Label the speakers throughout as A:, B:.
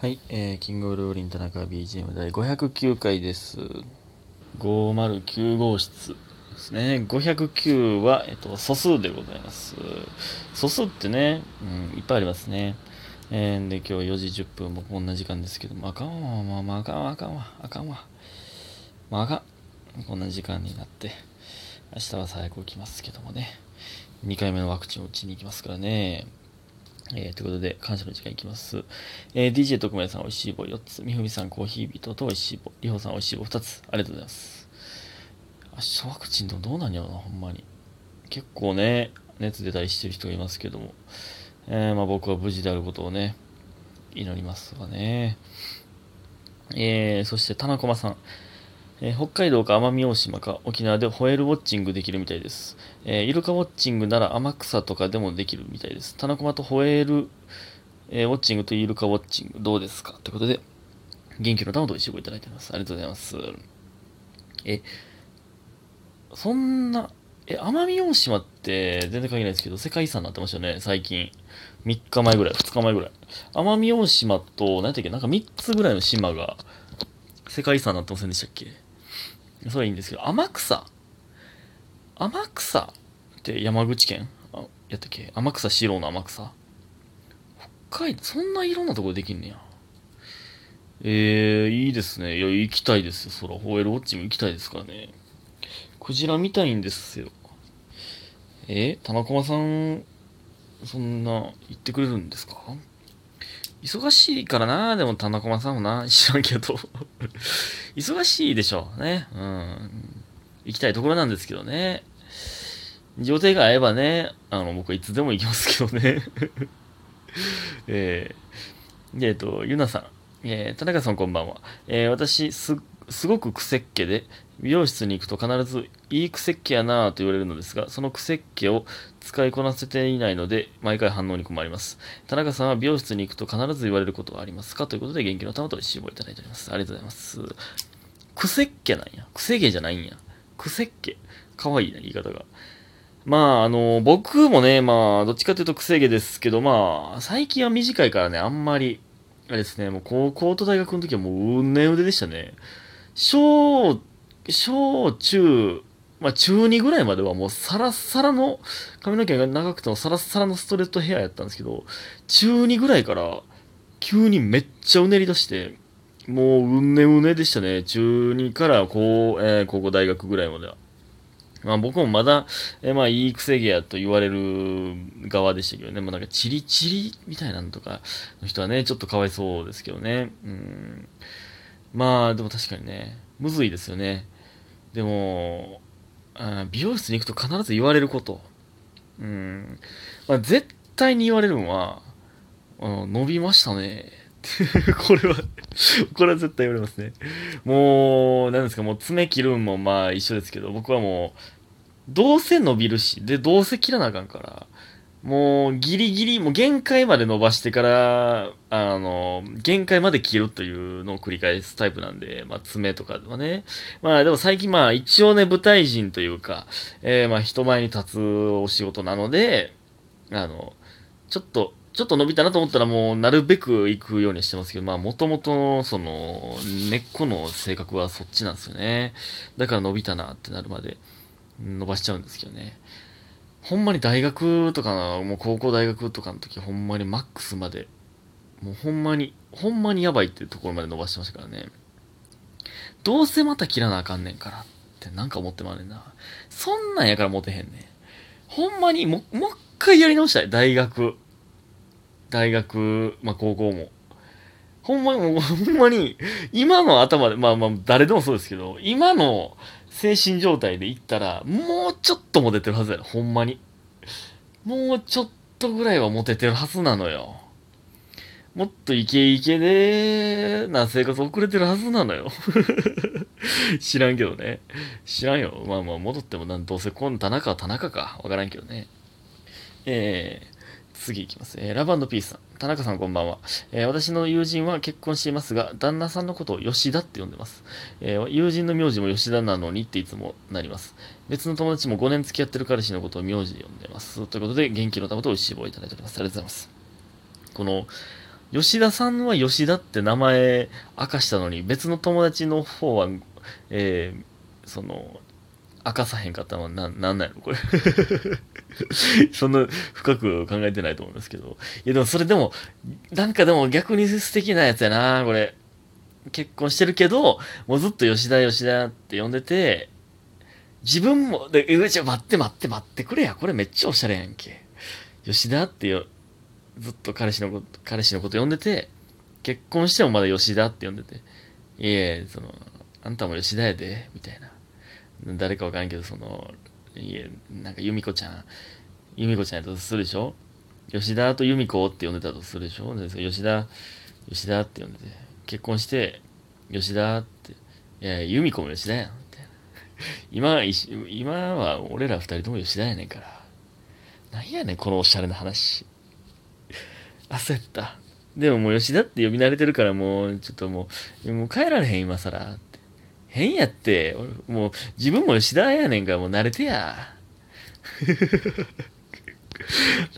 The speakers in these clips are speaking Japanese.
A: はい、えー、キングオブローリン田中 BGM 第509回です。509号室ですね。509は、えっと、素数でございます。素数ってね、うん、いっぱいありますね。えー、で、今日4時10分、僕こんな時間ですけども、あかんわ、まあまあ、あかんわ、あかんわ、あかんわ。まあ、あかん。こんな時間になって、明日は最悪起きますけどもね。2回目のワクチンを打ちに行きますからね。えー、ということで、感謝の時間いきます。えー、DJ 特命さん、おいしい棒4つ。みふみさん、コーヒービートとおいしい棒。りほさん、おいしい棒2つ。ありがとうございます。明日ワクチンでもどうなんやろな、ほんまに。結構ね、熱出たりしてる人がいますけども。えー、まあ僕は無事であることをね、祈りますわね。えー、そして、田中駒さん。えー北海道か奄美大島か沖縄でホエールウォッチングできるみたいです。えーイルカウォッチングなら天草とかでもできるみたいです。田中間とホエール、えーウォッチングとイルカウォッチングどうですか？ということで、元気の玉と一緒いただいてます。ありがとうございます。え、そんな、え、奄美大島って全然関係ないですけど、世界遺産になってましたよね、最近。3日前ぐらい、2日前ぐらい。奄美大島と、何やったっけ、なんか3つぐらいの島が世界遺産になってませんでしたっけ？それはいいんですけど、天草天草って山口県？あやったっけ？天草四郎の天草北海道、そんないろんなところできんねや。えー、いいですね。いや、行きたいですよ。そら、ホエールウォッチも行きたいですからね。クジラ見たいんですよ。えー、田中さん、そんな、行ってくれるんですか？忙しいからな、でも田中さんもな、知らんけど。忙しいでしょうね。うん。行きたいところなんですけどね。予定が合えばね、あの、僕はいつでも行きますけどね。えー、えっと、ゆなさん。えー、田中さんこんばんは。えー、私、すっ、すごく癖っ気で、美容室に行くと必ず、いい癖っ気やなぁと言われるのですが、その癖っ気を使いこなせていないので、毎回反応に困ります。田中さんは美容室に行くと必ず言われることはありますか？ということで、元気の玉と一緒いただいております。ありがとうございます。癖っ気なんや。癖毛じゃないんや。癖っ気。かわいいな、言い方が。まあ、あの、僕もね、まあ、どっちかというと癖毛ですけど、まあ、最近は短いからね、あんまり、あれですね、もう高校と大学の時はもう、うねうねでしたね。小、小中、まあ中2ぐらいまではもうサラッサラの、髪の毛が長くてもサラッサラのストレートヘアやったんですけど、中2ぐらいから、急にめっちゃうねり出して、もううねうねでしたね。中2から高,、えー高校大学ぐらいまでは。まあ僕もまだ、えーまあいい癖毛やと言われる側でしたけどね。もうなんかチリチリみたいなのとかの人はね、ちょっとかわいそうですけどね。うん。まあでも確かにね、むずいですよね。でも、あ美容室に行くと必ず言われること。うん。まあ絶対に言われるのは、あの伸びましたね。これは、これは絶対言われますね。もう、なんですか、もう爪切るんもまあ一緒ですけど、僕はもう、どうせ伸びるし、で、どうせ切らなあかんから、もうギリギリ、もう限界まで伸ばしてから、あの、限界まで切るというのを繰り返すタイプなんで、まあ爪とかではね。まあでも最近まあ一応ね、舞台人というか、えー、まあ人前に立つお仕事なので、あの、ちょっと、ちょっと伸びたなと思ったらもうなるべく行くようにしてますけど、まあもともとその根っこの性格はそっちなんですよね。だから伸びたなってなるまで伸ばしちゃうんですけどね。ほんまに大学とかの、もう高校大学とかの時ほんまにマックスまで、もうほんまに、ほんまにやばいっていうところまで伸ばしてましたからね。どうせまた切らなあかんねんからってなんか思ってまうねんな。そんなんやからモテへんねん。ほんまにも、もう一回やり直したい。大学。大学、まあ高校も。ほんまに、ほんまに、今の頭で、まあまあ誰でもそうですけど、今の精神状態で言ったら、もうちょっとモテてるはずやろ。ほんまに。もうちょっとぐらいはモテてるはずなのよ。もっとイケイケで、な生活送れてるはずなのよ。知らんけどね。知らんよ。まあまあ戻ってもなんどうせ今度田中は田中か。わからんけどね。えー、次いきます。えーラブピースさん。田中さんこんばんは。えー私の友人は結婚していますが、旦那さんのことを吉田って呼んでます。えー友人の名字も吉田なのにっていつもなります。別の友達も5年付き合ってる彼氏のことを名字で呼んでます。ということで、元気の玉と美味しい棒をいただいております。ありがとうございます。この、吉田さんは吉田って名前明かしたのに、別の友達の方は、えー、その、明かさへんかったのはな、なんなんやろこれ そんな深く考えてないと思うんですけど。いやでもそれでも、なんかでも逆に素敵なやつやな、これ。結婚してるけど、もうずっと吉田吉田って呼んでて、自分も、で、うち待って待って待ってくれや。これめっちゃおしゃれやんけ。吉田ってよ、ずっと彼氏のこと、彼氏のこと呼んでて、結婚してもまだ吉田って呼んでて、いえ、その、あんたも吉田やで、みたいな。誰かわからんけど、その、いえ、なんか由美子ちゃん、由美子ちゃんやとするでしょ？吉田と由美子って呼んでたとするでしょ？吉田、吉田って呼んでて、結婚して、吉田って、いや、由美子も吉田やん、みたいな。今、今は俺ら二人とも吉田やねんから。なんやねん、このおしゃれな話。焦った。でももう吉田って呼び慣れてるからもう、ちょっともう、もう帰られへん、今更。変やって。俺、もう、自分も吉田やねんからもう慣れてや。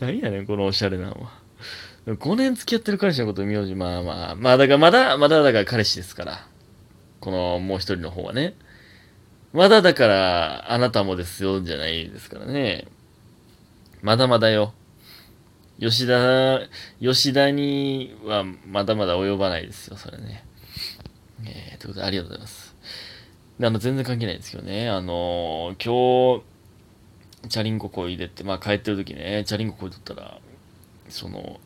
A: 何やねん、このおしゃれなのは。5年付き合ってる彼氏のこと名字、まあまあ、まあだからまだ、まだだから彼氏ですから。このもう一人の方はね。まだだから、あなたもですよ、じゃないですからね。まだまだよ。吉田、吉田にはまだまだ及ばないですよ、それね。えー、ということで、ありがとうございます。あの、全然関係ないんですけどね、あのー、今日、チャリンコこいでって、まあ帰ってる時ね、チャリンコこいとったら、その、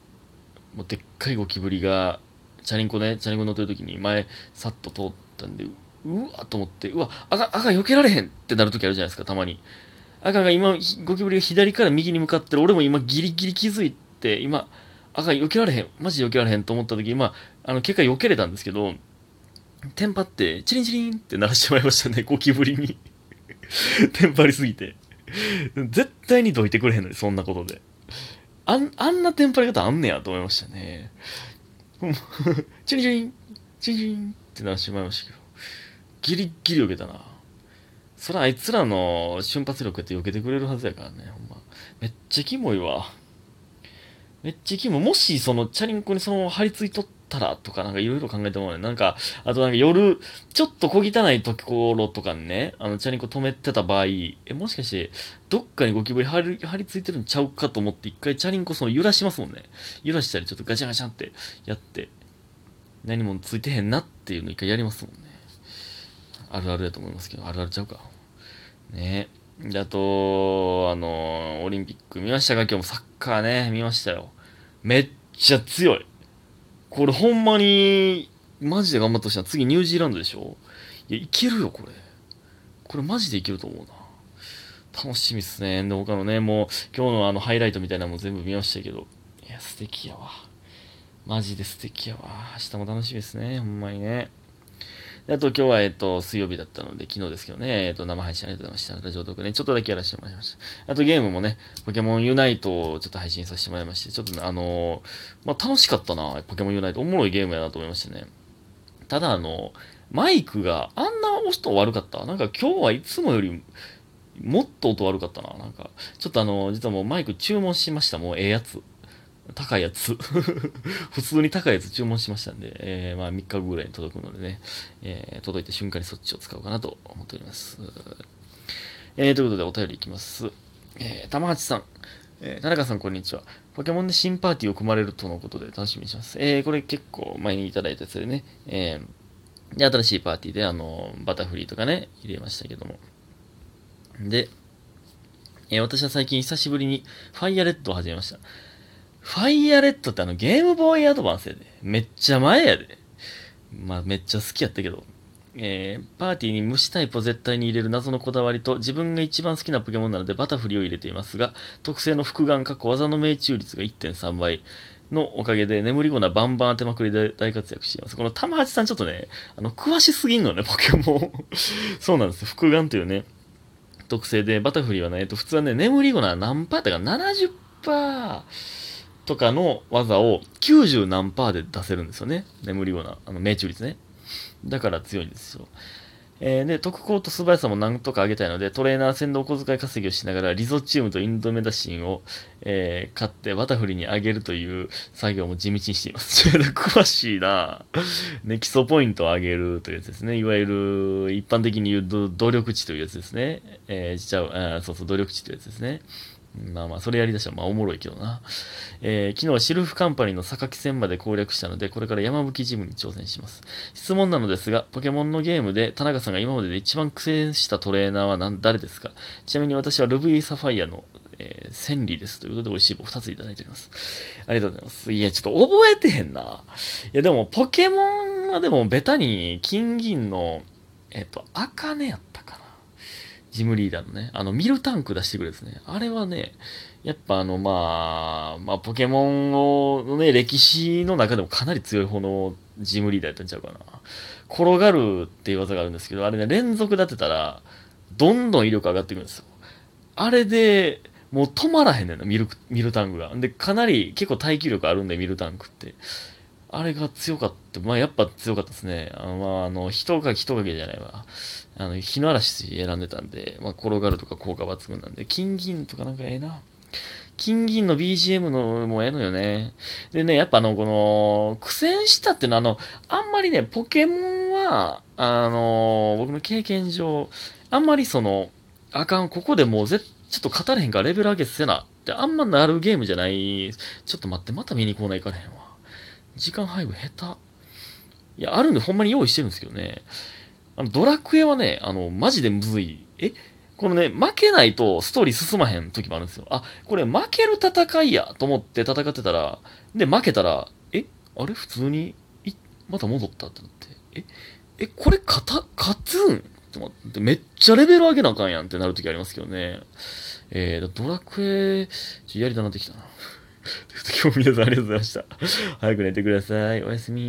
A: もうでっかいゴキブリが、チャリンコね、チャリンコ乗ってる時に前、さっと通ったんで、うわと思って、うわ、赤、赤避けられへんってなる時あるじゃないですか、たまに。赤が今、ゴキブリが左から右に向かってる。俺も今ギリギリ気づいて、今、赤避けられへん。マジで避けられへんと思った時、今、あの、結果避けれたんですけど、テンパって、チリンチリンって鳴らしてしまいましたね、ゴキブリに テンパりすぎて。絶対にどいてくれへんのに、そんなことで。あん、あんなテンパり方あんねやと思いましたね。チリンチリン、チリンチリンって鳴らしてしまいましたけど、ギリギリ避けたな。そらあいつらの瞬発力って避けてくれるはずやからね、ほんま。めっちゃキモいわ。めっちゃキモい。もし、その、チャリンコにそのまま張り付いとったら、とか、なんかいろいろ考えてもね。なんか、あとなんか夜、ちょっと小汚いところとかにね、あの、チャリンコ止めてた場合、え、もしかして、どっかにゴキブリ張り、張り付いてるんちゃうかと思って、一回チャリンコその揺らしますもんね。揺らしたり、ちょっとガチャガチャってやって、何もついてへんなっていうの一回やりますもんね。あるあるやと思いますけど、あるあるちゃうか。ねで、あと、あの、オリンピック見ましたか？今日もサッカーね、見ましたよ。めっちゃ強い。これほんまに、マジで頑張ってほしいな。次ニュージーランドでしょ？いや、いけるよ、これ。これマジでいけると思うな。楽しみっすね。で、他のね、もう、今日のあの、ハイライトみたいなのも全部見ましたけど。いや、素敵やわ。マジで素敵やわ。明日も楽しみですね。ほんまにね。あと今日は、えっと、水曜日だったので、昨日ですけどね、えっと、生配信ありがとうございました。ラジオトークね、ちょっとだけやらせてもらいました。あとゲームもね、ポケモンユナイトをちょっと配信させてもらいまして、ちょっとね、あの、まあ、楽しかったな、ポケモンユナイト。おもろいゲームやなと思いましてね。ただ、あの、マイクがあんな音悪かったなんか今日はいつもより、もっと音悪かったな。なんか、ちょっとあの、実はもうマイク注文しました。もうええやつ。高いやつ 普通に高いやつ注文しましたんで、えー、まあ3日後ぐらいに届くのでね、えー、届いた瞬間にそっちを使おうかなと思っております。えー、ということでお便りいきます。えー、玉八さん。えー、田中さん、こんにちは。ポケモンで新パーティーを組まれるとのことで楽しみにします。えー、これ結構前にいただいたやつでね、えー、で、新しいパーティーで、あの、バタフリーとかね、入れましたけども。で、えー、私は最近久しぶりにファイアレッドを始めました。ファイアレッドってあのゲームボーイアドバンスやで。めっちゃ前やで。まあめっちゃ好きやったけど。えー、パーティーに虫タイプを絶対に入れる謎のこだわりと自分が一番好きなポケモンなのでバタフリを入れていますが、特性の複眼過去技の命中率が1.3倍のおかげで眠り後なバンバン当てまくりで大活躍しています。この玉八さんちょっとね、あの、詳しすぎんのね、ポケモン。そうなんですよ。複眼というね、特性で、バタフリはね、えっと、普通はね、眠り後な何パーだから70%、とかの技を90何パーで出せるんですよね。眠り後な、あの命中率ね。だから強いんですよ。えー、で、特攻と素早さもなんとか上げたいので、トレーナー戦でお小遣い稼ぎをしながら、リゾチウムとインドメダシンを、えー、買ってバタフリに上げるという作業も地道にしています。詳しいなね、基礎ポイントを上げるというやつですね。いわゆる、一般的に言う努力値というやつですね。えー、ちゃう、あそうそう、努力値というやつですね。まあまあ、それやりだしたらまあおもろいけどな。えー、昨日はシルフカンパニーの榊戦まで攻略したので、これから山吹ジムに挑戦します。質問なのですが、ポケモンのゲームで田中さんが今までで一番苦戦したトレーナーは何誰ですか？ちなみに私はルビーサファイアの、えー、千里です。ということで、美味しい棒2ついただいております。ありがとうございます。いや、ちょっと覚えてへんな。いや、でも、ポケモンはでも、ベタに、金銀の、えっ、ー、と、アカネやったか。ジムリーダーのね、あの、ミルタンク出してくるですね。あれはね、やっぱあの、まあ、まあ、ポケモンのね、歴史の中でもかなり強い方のジムリーダーやったんちゃうかな。転がるっていう技があるんですけど、あれね、連続立てたら、どんどん威力上がっていくんですよ。あれで、もう止まらへんねんな、ミルミルタンクが。で、かなり結構耐久力あるんで、ミルタンクって。あれが強かった。まあ、やっぱ強かったですね。あの、まあ、あの、人影人影じゃないわ。あの、日の嵐選んでたんで、まあ、転がるとか効果抜群なんで、金銀とかなんかええな。金銀の BGM のもええのよね。でね、やっぱあの、この、苦戦したっていうのは、あの、あんまりね、ポケモンは、あの、僕の経験上、あんまりその、あかん、ここでもうぜ、ちょっと語れへんからレベル上げせなってあんまなるゲームじゃない。ちょっと待って、また見に行こうないかれへんわ。時間配分下手。いや、あるんでほんまに用意してるんですけどね。あの、ドラクエはね、あの、マジでむずい。え？このね、負けないとストーリー進まへん時もあるんですよ。あ、これ負ける戦いやと思って戦ってたら、で、負けたら、え？あれ？普通に、い、また戻ったってなって、え、え、これ勝た、勝つん？って思って、めっちゃレベル上げなあかんやんってなる時ありますけどね。えー、ドラクエ、ちょやりたなってきたな。今日皆さんありがとうございました。早く寝てください。おやすみ。